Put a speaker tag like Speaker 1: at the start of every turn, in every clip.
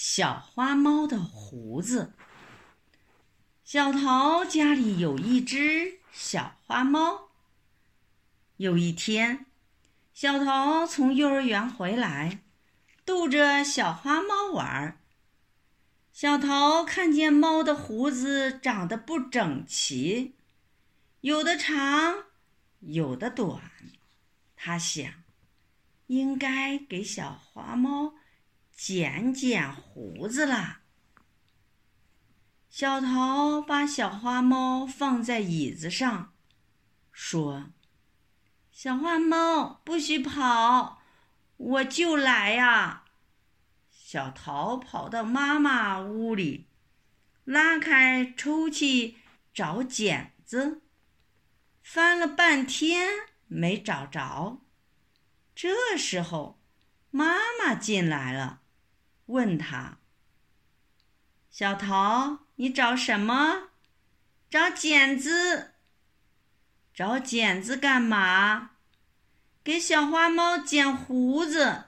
Speaker 1: 小花猫的胡子。小桃家里有一只小花猫。有一天，小桃从幼儿园回来，逗着小花猫玩儿。小桃看见猫的胡子长得不整齐，有的长，有的短，她想，应该给小花猫。剪剪胡子啦。小桃把小花猫放在椅子上，说：“小花猫，不许跑，我就来呀！”小桃跑到妈妈屋里，拉开抽屉找剪子，翻了半天没找着。这时候，妈妈进来了。问他：“小桃，你找什么？找剪子。找剪子干嘛？给小花猫剪胡子。”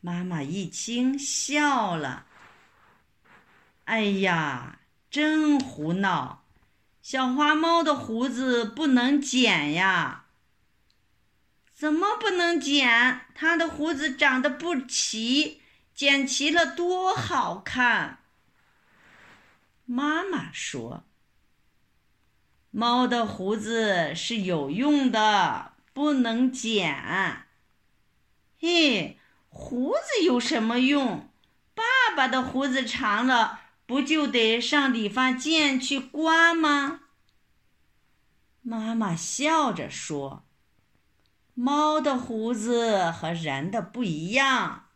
Speaker 1: 妈妈一听笑了：“哎呀，真胡闹！小花猫的胡子不能剪呀。怎么不能剪？它的胡子长得不齐。”剪齐了多好看！妈妈说：“猫的胡子是有用的，不能剪。”嘿，胡子有什么用？爸爸的胡子长了，不就得上理发店去刮吗？妈妈笑着说：“猫的胡子和人的不一样。”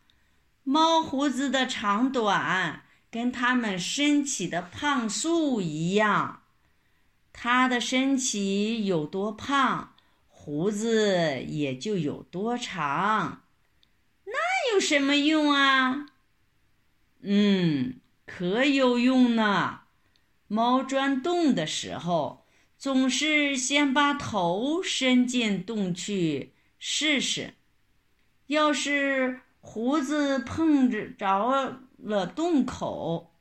Speaker 1: 猫胡子的长短跟它们身体的胖瘦一样，它的身体有多胖，胡子也就有多长。那有什么用啊？嗯，可有用呢。猫钻洞的时候，总是先把头伸进洞去试试，要是。胡子碰着着了洞口，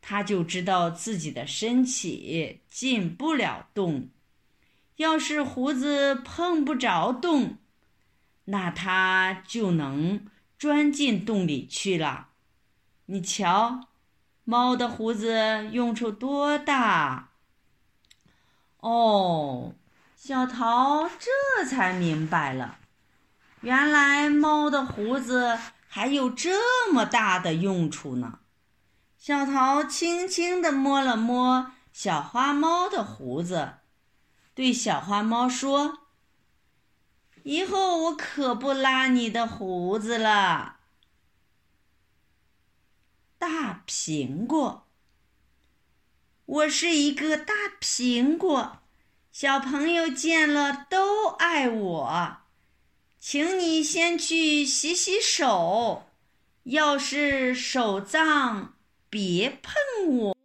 Speaker 1: 他就知道自己的身体进不了洞；要是胡子碰不着洞，那他就能钻进洞里去了。你瞧，猫的胡子用处多大！哦，小桃这才明白了。原来猫的胡子还有这么大的用处呢！小桃轻轻地摸了摸小花猫的胡子，对小花猫说：“以后我可不拉你的胡子了。”大苹果，我是一个大苹果，小朋友见了都爱我。请你先去洗洗手，要是手脏，别碰我。